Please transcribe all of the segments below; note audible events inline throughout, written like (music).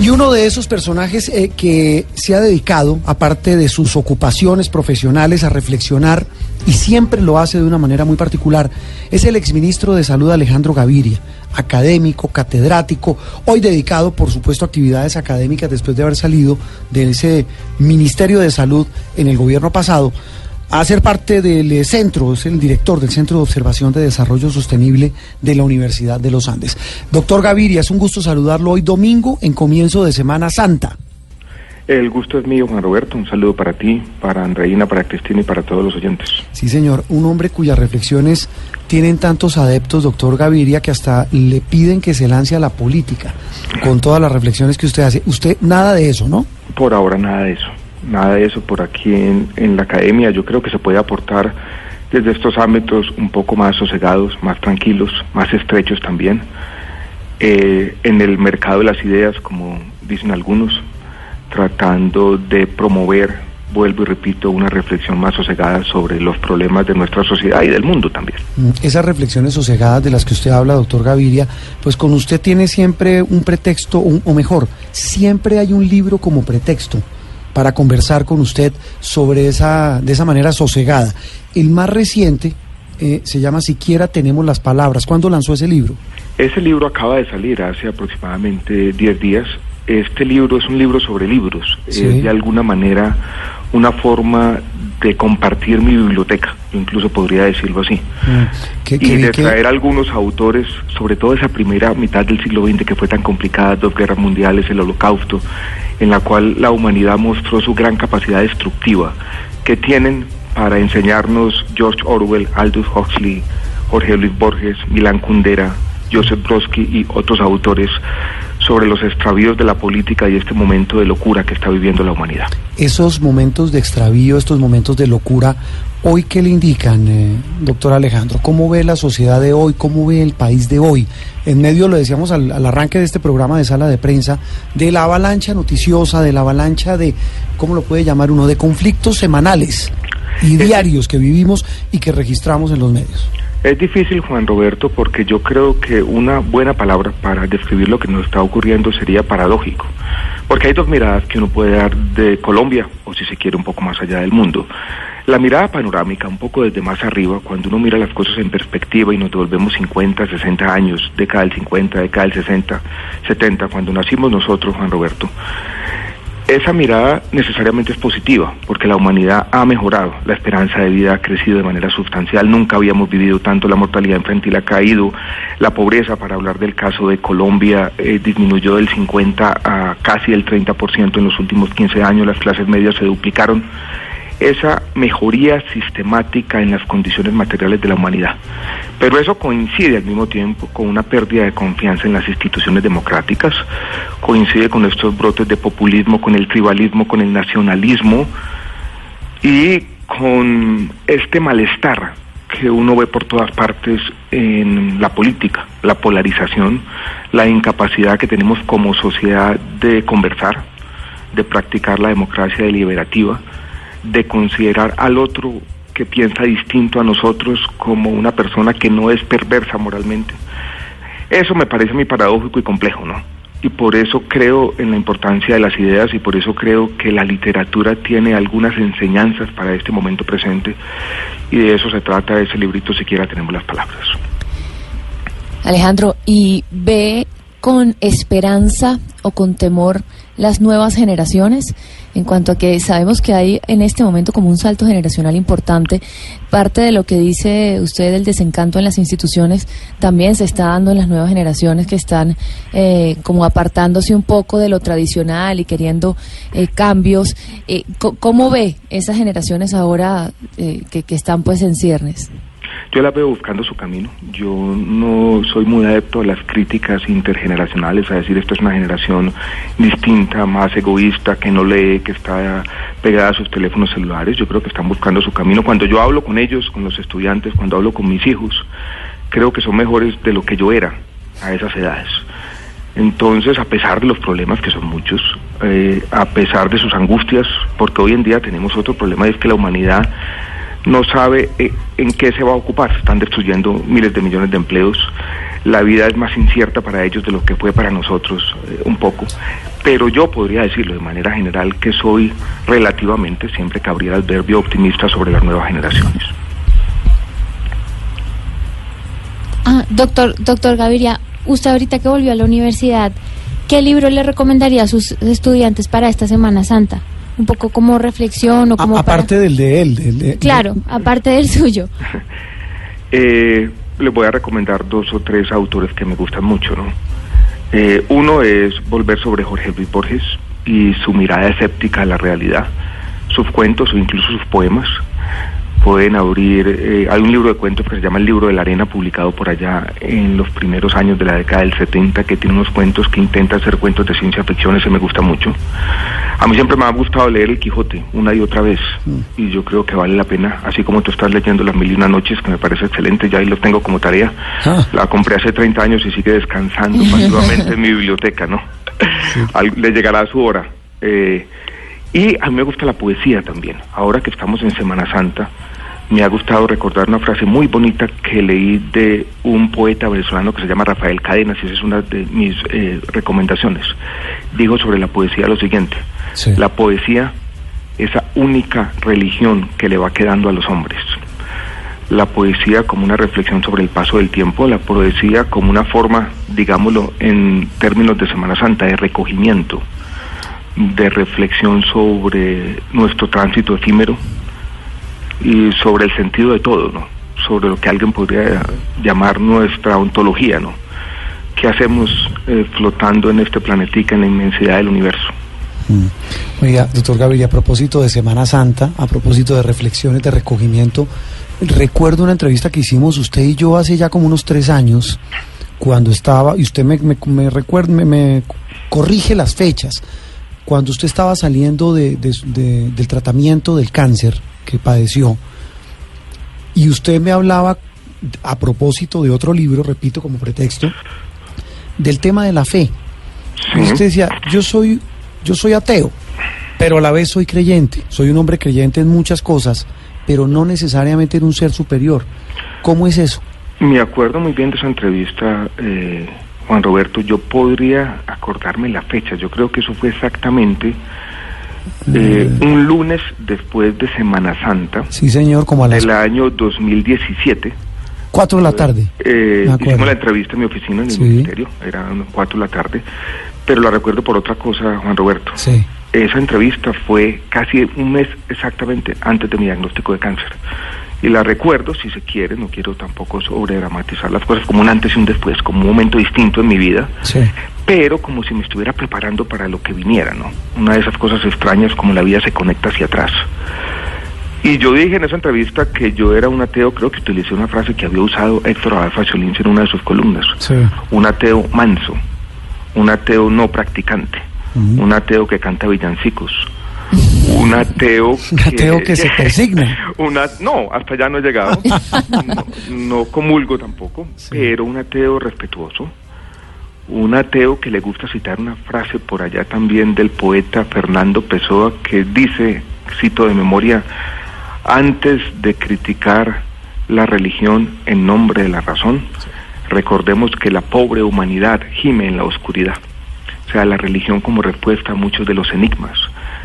Y uno de esos personajes eh, que se ha dedicado, aparte de sus ocupaciones profesionales, a reflexionar, y siempre lo hace de una manera muy particular, es el exministro de Salud Alejandro Gaviria, académico, catedrático, hoy dedicado, por supuesto, a actividades académicas después de haber salido de ese Ministerio de Salud en el gobierno pasado a ser parte del centro, es el director del Centro de Observación de Desarrollo Sostenible de la Universidad de los Andes. Doctor Gaviria, es un gusto saludarlo hoy domingo en comienzo de Semana Santa. El gusto es mío, Juan Roberto. Un saludo para ti, para Andreina, para Cristina y para todos los oyentes. Sí, señor. Un hombre cuyas reflexiones tienen tantos adeptos, doctor Gaviria, que hasta le piden que se lance a la política con todas las reflexiones que usted hace. Usted, nada de eso, ¿no? Por ahora, nada de eso nada de eso por aquí en, la academia. Yo creo que se puede aportar desde estos ámbitos un poco más sosegados, más tranquilos, más estrechos también. Eh, en el mercado de las ideas, como dicen algunos, tratando de promover, vuelvo y repito, una reflexión más sosegada sobre los problemas de nuestra sociedad y del mundo también. Mm, esas reflexiones sosegadas de las que usted habla, doctor Gaviria, pues con usted tiene siempre un pretexto, o mejor, siempre hay un libro como pretexto para conversar con usted sobre esa, de esa manera sosegada. El más reciente eh, se llama Siquiera tenemos las palabras. ¿Cuándo lanzó ese libro? Ese libro acaba de salir hace aproximadamente 10 días. Este libro es un libro sobre libros. Es de alguna manera una forma de compartir mi biblioteca, incluso podría decirlo así, mm. y de traer algunos autores, sobre todo esa primera mitad del siglo XX que fue tan complicada, dos guerras mundiales, el holocausto, en la cual la humanidad mostró su gran capacidad destructiva, que tienen para enseñarnos George Orwell, Aldous Huxley, Jorge Luis Borges, Milán Kundera, Joseph Brodsky y otros autores sobre los extravíos de la política y este momento de locura que está viviendo la humanidad. Esos momentos de extravío, estos momentos de locura, ¿hoy qué le indican, eh, doctor Alejandro? ¿Cómo ve la sociedad de hoy? ¿Cómo ve el país de hoy? En medio, lo decíamos al, arranque de este programa de sala de prensa, de la avalancha noticiosa, de la avalancha de, ¿cómo lo puede llamar uno?, de conflictos semanales y diarios que vivimos y que registramos en los medios. Es difícil, Juan Roberto, porque yo creo que una buena palabra para describir lo que nos está ocurriendo sería paradójico. Porque hay dos miradas que uno puede dar de Colombia, o si se quiere un poco más allá del mundo. La mirada panorámica, un poco desde más arriba, cuando uno mira las cosas en perspectiva y nos devolvemos 50, 60 años, década del 50, década del 60, 70, cuando nacimos nosotros, Juan Roberto, esa mirada necesariamente es positiva, porque la humanidad ha mejorado, la esperanza de vida ha crecido de manera sustancial, nunca habíamos vivido tanto, la mortalidad infantil ha caído, la pobreza, para hablar del caso de Colombia, eh, disminuyó del 50 a casi el 30% en los últimos 15 años, las clases medias se duplicaron esa mejoría sistemática en las condiciones materiales de la humanidad. Pero eso coincide al mismo tiempo con una pérdida de confianza en las instituciones democráticas, coincide con estos brotes de populismo, con el tribalismo, con el nacionalismo y con este malestar que uno ve por todas partes en la política, la polarización, la incapacidad que tenemos como sociedad de conversar, de practicar la democracia deliberativa, de considerar al otro que piensa distinto a nosotros como una persona que no es perversa moralmente. Eso me parece muy paradójico y complejo, ¿no? Y por eso creo en la importancia de las ideas y por eso creo que la literatura tiene algunas enseñanzas para este momento presente y de eso se trata ese librito, siquiera tenemos las palabras. Alejandro, ¿y ve con esperanza o con temor las nuevas generaciones? En cuanto a que sabemos que hay en este momento como un salto generacional importante, parte de lo que dice usted del desencanto en las instituciones también se está dando en las nuevas generaciones que están eh, como apartándose un poco de lo tradicional y queriendo eh, cambios. Eh, ¿Cómo ve esas generaciones ahora que, que están pues en ciernes? Yo la veo buscando su camino. Yo no soy muy adepto a las críticas intergeneracionales, a decir esto es una generación distinta, más egoísta, que no lee, que está pegada a sus teléfonos celulares. Yo creo que están buscando su camino. Cuando yo hablo con ellos, con los estudiantes, cuando hablo con mis hijos, creo que son mejores de lo que yo era a esas edades. Entonces, a pesar de los problemas, que son muchos, eh, a pesar de sus angustias, porque hoy en día tenemos otro problema, es que la humanidad no sabe eh, en qué se va a ocupar. Están destruyendo miles de millones de empleos. La vida es más incierta para ellos de lo que fue para nosotros eh, un poco. Pero yo podría decirlo de manera general que soy relativamente, siempre cabría el verbio optimista sobre las nuevas generaciones. Ah, doctor, doctor Gaviria, usted ahorita que volvió a la universidad, ¿qué libro le recomendaría a sus estudiantes para esta Semana Santa? Un poco como reflexión o como... aparte del de él. claro, aparte del suyo. (laughs) eh, les voy a recomendar dos o tres autores que me gustan mucho, ¿no? Eh, uno es Volver sobre Jorge Luis Borges y su mirada escéptica a la realidad, sus cuentos o incluso sus poemas pueden abrir, eh, hay un libro de cuentos que se llama El libro de la arena, publicado por allá en los primeros años de la década del 70, que tiene unos cuentos que intenta hacer cuentos de ciencia ficción, ese me gusta mucho. A mí siempre me ha gustado leer El Quijote, una y otra vez, mm. y yo creo que vale la pena, así como tú estás leyendo Las Mil y Una Noches, que me parece excelente, ya ahí lo tengo como tarea. Ah. La compré hace 30 años y sigue descansando (laughs) pasivamente en mi biblioteca, ¿no? (laughs) Le llegará su hora. Eh, y a mí me gusta la poesía también. Ahora que estamos en Semana Santa, me ha gustado recordar una frase muy bonita que leí de un poeta venezolano que se llama Rafael Cadenas, y esa es una de mis eh, recomendaciones. Dijo sobre la poesía lo siguiente, la poesía, esa única religión que le va quedando a los hombres. La poesía como una reflexión sobre el paso del tiempo, la poesía como una forma, digámoslo en términos de Semana Santa, de recogimiento, de reflexión sobre nuestro tránsito efímero, y sobre el sentido de todo, ¿no? Sobre lo que alguien podría llamar nuestra ontología, ¿no? ¿Qué hacemos eh, flotando en este planetica en la inmensidad del universo? Mm. Oiga, doctor Gabriel, a propósito de Semana Santa, a propósito de reflexiones, de recogimiento, recuerdo una entrevista que hicimos usted y yo hace ya como unos tres años, cuando estaba, y usted me, me, recuerda, me, corrige las fechas, cuando usted estaba saliendo de, del tratamiento del cáncer, que padeció. Y usted me hablaba, a propósito de otro libro, repito como pretexto, del tema de la fe. usted decía, yo soy, yo soy ateo, pero a la vez soy creyente. Soy un hombre creyente en muchas cosas, pero no necesariamente en un ser superior. ¿Cómo es eso? Me acuerdo muy bien de esa entrevista, eh, Juan Roberto. Yo podría acordarme la fecha. Yo creo que eso fue exactamente eh, un lunes después de Semana Santa. Sí, señor, como a las... Del año 2017. Cuatro de la tarde. Eh, hicimos la entrevista en mi oficina en el ministerio, eran cuatro de la tarde, pero la recuerdo por otra cosa, Juan Roberto. Sí. Esa entrevista fue casi un mes exactamente antes de mi diagnóstico de cáncer. Y la recuerdo, si se quiere, no quiero tampoco sobre dramatizar las cosas, como un antes y un después, como un momento distinto en mi vida. Sí pero como si me estuviera preparando para lo que viniera, ¿no? Una de esas cosas extrañas como la vida se conecta hacia atrás. Y yo dije en esa entrevista que yo era un ateo, creo que utilicé una frase que había usado Héctor Abad en una de sus columnas. Un ateo manso, un ateo no practicante, un ateo que canta villancicos, (laughs) un ateo que, ateo que se persigna. (laughs) Una, no, hasta allá no he llegado. (laughs) no, comulgo tampoco, pero un ateo respetuoso, un ateo que le gusta citar una frase por allá también del poeta Fernando Pessoa que dice, cito de memoria, antes de criticar la religión en nombre de la razón, recordemos que la pobre humanidad gime en la oscuridad. O sea, la religión como respuesta a muchos de los enigmas,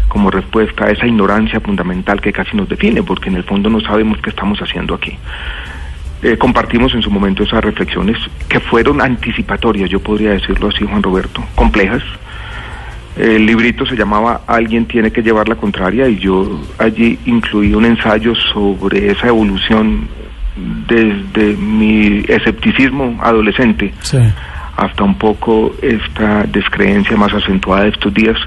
como respuesta a esa ignorancia fundamental que casi nos define, porque en el fondo no sabemos qué estamos haciendo aquí. Eh, compartimos en su momento esas reflexiones que fueron anticipatorias, yo podría decirlo así, Juan Roberto, complejas. El librito se llamaba Alguien tiene que llevar la contraria y yo allí incluí un ensayo sobre esa evolución desde mi escepticismo adolescente hasta un poco esta descreencia más acentuada de estos días,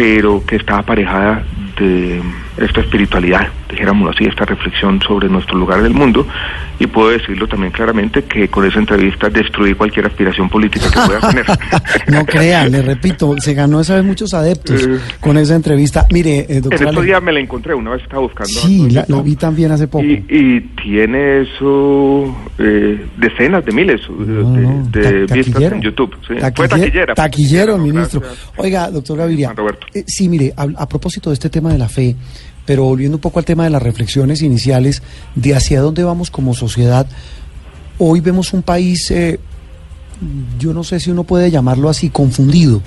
pero que está aparejada de esta espiritualidad dijéramos así, esta reflexión sobre nuestro lugar en el mundo y puedo decirlo también claramente que con esa entrevista destruí cualquier aspiración política que pueda tener. (laughs) no crea, le repito, se ganó esa vez muchos adeptos Eh, con esa entrevista. Mire, eh, En doctora estos Ale- días me la encontré, una vez estaba buscando. Sí, la, la vi también hace poco. Y, y tiene eso eh, decenas de miles eh, No, de, no, de ta- vistas en YouTube. sí. Taquille- Fue taquillera. Taquillero, ministro. gracias. Oiga, doctor Gaviria. Roberto. eh, sí, mire, a, a propósito de este tema de la fe, pero volviendo un poco al tema de las reflexiones iniciales de hacia dónde vamos como sociedad, hoy vemos un país, eh, yo no sé si uno puede llamarlo así, confundido.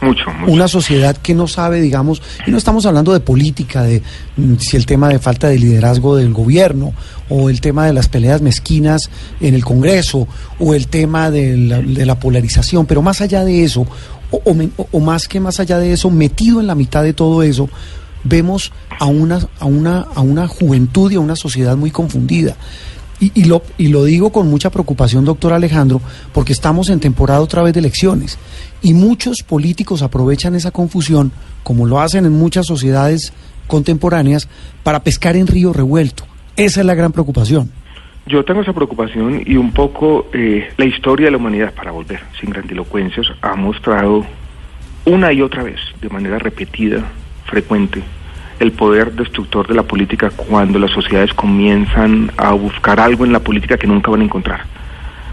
Mucho, mucho. Una sociedad que no sabe, digamos, y no estamos hablando de política, de mm, si el tema de falta de liderazgo del gobierno, o el tema de las peleas mezquinas en el Congreso, o el tema de la, de la polarización, pero más allá de eso, o más que más allá de eso, metido en la mitad de todo eso, vemos a una, a una, a una juventud y a una sociedad muy confundida. Y, lo, y lo digo con mucha preocupación, doctor Alejandro, porque estamos en temporada otra vez de elecciones. Y muchos políticos aprovechan esa confusión, como lo hacen en muchas sociedades contemporáneas, para pescar en río revuelto. Esa es la gran preocupación. Yo tengo esa preocupación y un poco eh, la historia de la humanidad, para volver, sin grandilocuencias, ha mostrado una y otra vez, de manera repetida, frecuente, el poder destructor de la política cuando las sociedades comienzan a buscar algo en la política que nunca van a encontrar.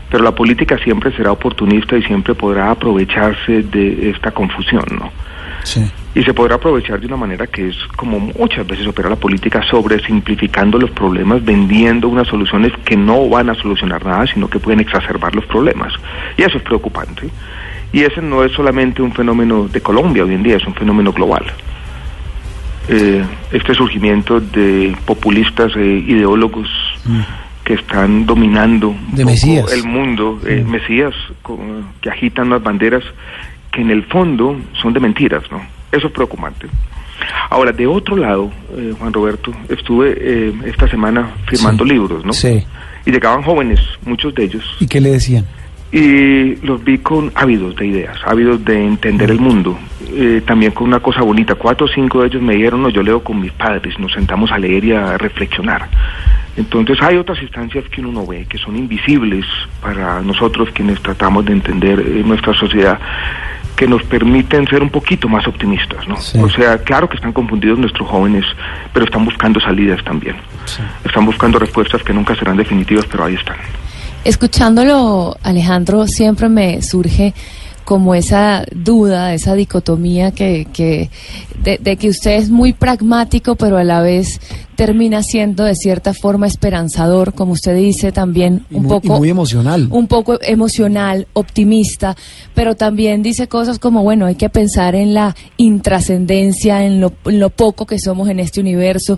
Pero la política siempre será oportunista y siempre podrá aprovecharse de esta confusión, ¿no? Sí. Y se podrá aprovechar de una manera que es como muchas veces opera la política, sobre simplificando los problemas, vendiendo unas soluciones que no van a solucionar nada, sino que pueden exacerbar los problemas. Y eso es preocupante. Y ese no es solamente un fenómeno de Colombia hoy en día, es un fenómeno global. Eh, este surgimiento de populistas e ideólogos que están dominando un De poco Mesías. el mundo, eh, Mesías, con- que agitan las banderas que en el fondo son de mentiras, ¿no? Eso es preocupante. Ahora, de otro lado, eh, Juan Roberto, estuve eh, esta semana firmando Sí. libros, ¿no? Sí. Y llegaban jóvenes, muchos de ellos, ¿Y qué le decían? Y los vi con ávidos de ideas, ávidos de entender el mundo. Eh, también con una cosa bonita, cuatro o cinco de ellos me dijeron, no, yo leo con mis padres, nos sentamos a leer y a reflexionar. Entonces hay otras instancias que uno no ve, que son invisibles para nosotros quienes tratamos de entender eh, nuestra sociedad, que nos permiten ser un poquito más optimistas, ¿no? Sí. O sea, claro que están confundidos nuestros jóvenes, pero están buscando salidas también. Sí. Están buscando respuestas que nunca serán definitivas, pero ahí están. Escuchándolo, Alejandro, siempre me surge como esa duda, esa dicotomía que, que de, de que usted es muy pragmático, pero a la vez termina siendo de cierta forma esperanzador, como usted dice también Y un y poco muy emocional. un poco emocional, optimista, pero también dice cosas como, bueno, hay que pensar en la intrascendencia, en lo, en lo poco que somos en este universo.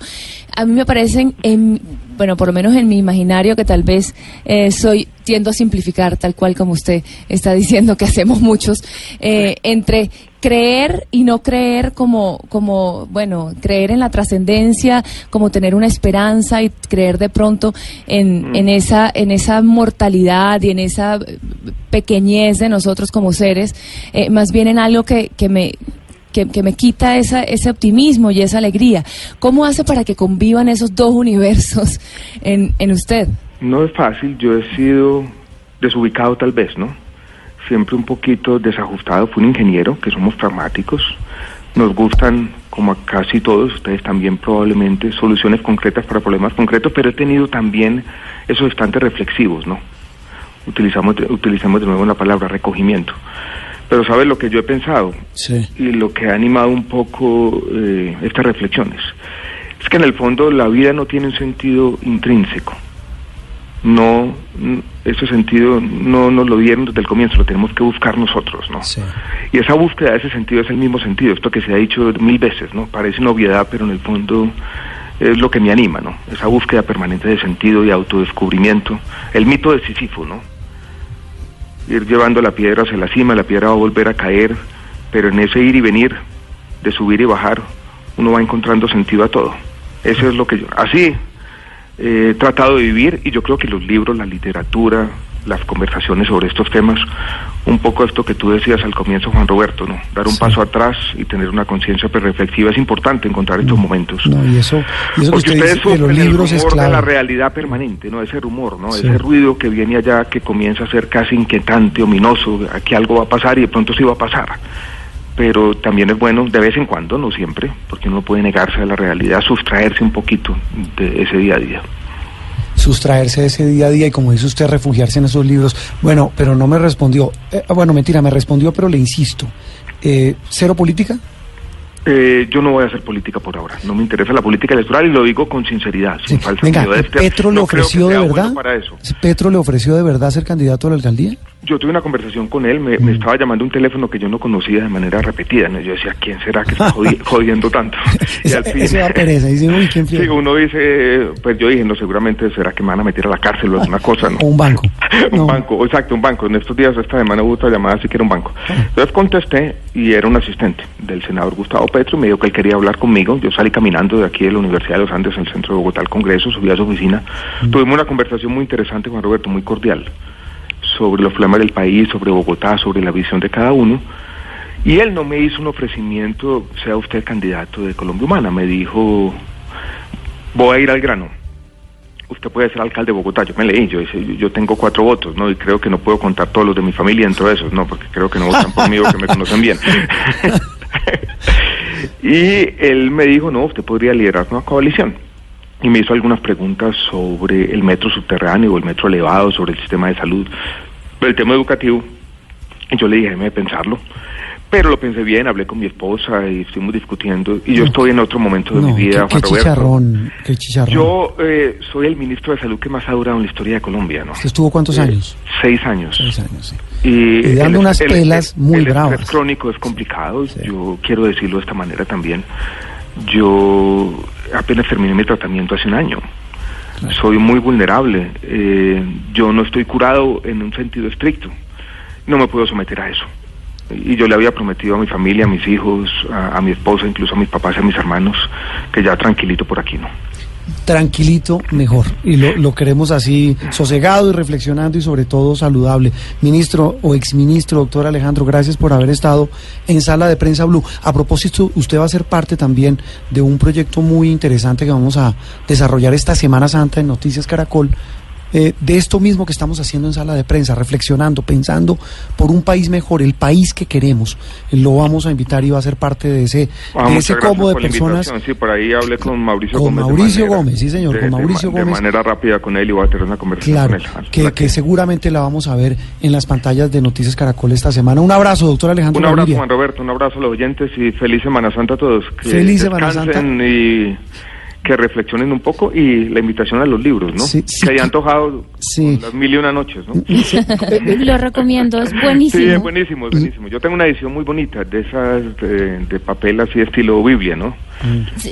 A mí me parecen, en, bueno, por lo menos en mi imaginario, que tal vez eh, soy tiendo a simplificar, tal cual como usted está diciendo que hacemos muchos, eh, entre creer y no creer como, como, bueno, creer en la trascendencia, como tener una esperanza y creer de pronto en, en esa, en esa mortalidad y en esa eh, pequeñez de nosotros como seres, eh, más bien en algo que, que me que, que me quita esa, ese optimismo y esa alegría. ¿Cómo hace para que convivan esos dos universos en, en usted? No es fácil, yo he sido desubicado tal vez, ¿no? Siempre un poquito desajustado, fui un ingeniero, que somos pragmáticos, nos gustan, como a casi todos, ustedes también probablemente, soluciones concretas para problemas concretos, pero he tenido también esos instantes reflexivos, ¿no? Utilizamos, utilizamos de nuevo la palabra recogimiento. Pero ¿sabes lo que yo he pensado? Sí. y lo que ha animado un poco eh, estas reflexiones es que en el fondo la vida no tiene un sentido intrínseco. No, ese sentido no nos lo dieron desde el comienzo, lo tenemos que buscar nosotros, ¿no? Sí. Y esa búsqueda de ese sentido es el mismo sentido, esto que se ha dicho mil veces, ¿no? Parece una obviedad, pero en el fondo es lo que me anima, ¿no? Esa búsqueda permanente de sentido y autodescubrimiento. El mito de Sísifo, ¿no? Ir llevando la piedra hacia la cima, la piedra va a volver a caer, pero en ese ir y venir, de subir y bajar, uno va encontrando sentido a todo. Eso es lo que yo, así eh, he tratado de vivir y yo creo que los libros, la literatura, las conversaciones sobre estos temas, un poco esto que tú decías al comienzo, Juan Roberto, ¿no? Dar un paso atrás y tener una conciencia reflexiva es importante encontrar estos momentos. No, y eso, y eso que Porque usted ustedes los el libros es rumor de la realidad permanente, ¿no? Ese rumor, ¿no? Sí. Ese ruido que viene allá que comienza a ser casi inquietante, ominoso, que algo va a pasar y de pronto sí va a pasar. Pero también es bueno de vez en cuando, no siempre, porque uno puede negarse a la realidad, sustraerse un poquito de ese día a día. sustraerse de ese día a día y como dice usted, refugiarse en esos libros. Bueno, pero no me respondió. Eh, bueno, mentira, me respondió, pero le insisto. Eh, ¿Cero política? Eh, yo no voy a hacer política por ahora. No me interesa la política electoral y lo digo con sinceridad, sin Sí. falsa Venga, modestia. ¿Petro le No creo que ofreció de verdad? bueno para eso. ¿Petro le ofreció de verdad ser candidato a la alcaldía? Yo tuve una conversación con él, me, me estaba llamando un teléfono que yo no conocía de manera repetida. ¿no? Yo decía, ¿quién será que está jodi- (laughs) jodiendo tanto? (laughs) Y al fin- Eso da pereza. Dice, uy, ¿quién Sí, uno dice, pues yo dije, no, seguramente será que me van a meter a la cárcel o alguna cosa, ¿no? O (laughs) un banco. un No. banco, exacto, un banco. En estos días, esta semana hubo otra llamada, así que era un banco. Entonces contesté y era un asistente del senador Gustavo Petro, me dijo que él quería hablar conmigo. Yo salí caminando de aquí de la Universidad de los Andes, en el centro de Bogotá, al Congreso, subí a su oficina. Tuvimos una conversación muy interesante, Juan Roberto, muy cordial, sobre los problemas del país, sobre Bogotá, sobre la visión de cada uno. Y él no me hizo un ofrecimiento, sea usted candidato de Colombia Humana, me dijo, voy a ir al grano. Usted puede ser alcalde de Bogotá. Yo me leí, yo, yo tengo cuatro votos, ¿no? Y creo que no puedo contar todos los de mi familia dentro de esos, ¿no? Porque creo que no votan por mí o que me conocen bien. (laughs) (laughs) y él me dijo, no, usted podría liderar una coalición. Y me hizo algunas preguntas sobre el metro subterráneo o el metro elevado, sobre el sistema de salud, el tema educativo. Y yo le dije, déjeme pensarlo. Pero lo pensé bien, hablé con mi esposa y estuvimos discutiendo. Y yo estoy en otro momento de No, mi vida, qué, chicharrón, qué chicharrón. Yo eh, soy el ministro de Salud que más ha durado en la historia de Colombia, ¿no? ¿Usted estuvo cuántos Eh, años? Seis años. Seis años, sí. Y, Y dando el- unas el- pelas el- muy el bravas. estrés crónico es complicado. Yo quiero decirlo de esta manera también. Yo apenas terminé mi tratamiento hace un año. Soy muy vulnerable. Eh, yo no estoy curado en un sentido estricto. No me puedo someter a eso. Y yo le había prometido a mi familia, a mis hijos, a, a mi esposa, incluso a mis papás y a mis hermanos, que ya tranquilito por aquí, ¿no? Tranquilito mejor. Y lo, queremos así, sosegado y reflexionando y sobre todo saludable. Ministro o exministro, doctor Alejandro, gracias por haber estado en Sala de Prensa Blue. A propósito, usted va a ser parte también de un proyecto muy interesante que vamos a desarrollar esta Semana Santa en Noticias Caracol. Eh, de esto mismo que estamos haciendo en sala de prensa, reflexionando, pensando por un país mejor, el país que queremos. Lo vamos a invitar y va a ser parte de ese, Ah, de ese combo de personas. Sí, por ahí hablé con Mauricio Con Gómez. Mauricio manera- Gómez, sí, señor, de- con Mauricio ma- Gómez. De manera rápida con él y voy a tener una conversación Claro, con él. que, que seguramente la vamos a ver en las pantallas de Noticias Caracol esta semana. Un abrazo, doctor Alejandro Un abrazo, Gaviria. Juan Roberto, un abrazo a los oyentes y feliz Semana Santa a todos. Que Feliz Semana y que reflexionen un poco y la invitación a los libros, ¿no? Sí, sí, que haya que- antojado sí. las mil y una noches, ¿no? (laughs) Lo recomiendo, es buenísimo. Sí, es buenísimo, es buenísimo. Yo tengo una edición muy bonita de esas de, de papel así estilo Biblia, ¿no?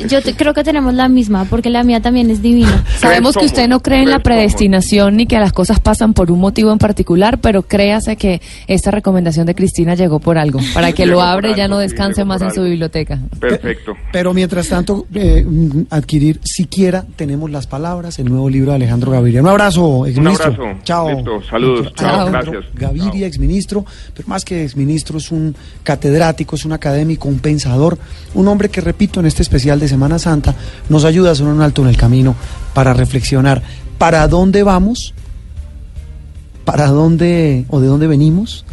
Yo te- creo que tenemos la misma, porque la mía también es divina. Sabemos que usted no cree en la predestinación ni que las cosas pasan por un motivo en particular, pero créase que esta recomendación de Cristina llegó por algo, para que Llegó lo abre y ya no descanse más en su biblioteca. Perfecto. Pero mientras tanto, eh, mm, adquirir siquiera tenemos las palabras, el nuevo libro de Alejandro Gaviria. Un abrazo, exministro. abrazo. Chao. Listo, saludos. Chao. Gracias. Gaviria, Chao. exministro, pero más que exministro, es un catedrático, es un académico, un pensador, un hombre que, repito, en este especial de Semana Santa nos ayuda a hacer un alto en el camino para reflexionar para dónde vamos, para dónde o de dónde venimos,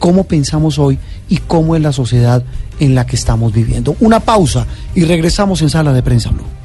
cómo pensamos hoy y cómo es la sociedad en la que estamos viviendo. Una pausa y regresamos en Sala de Prensa Blue.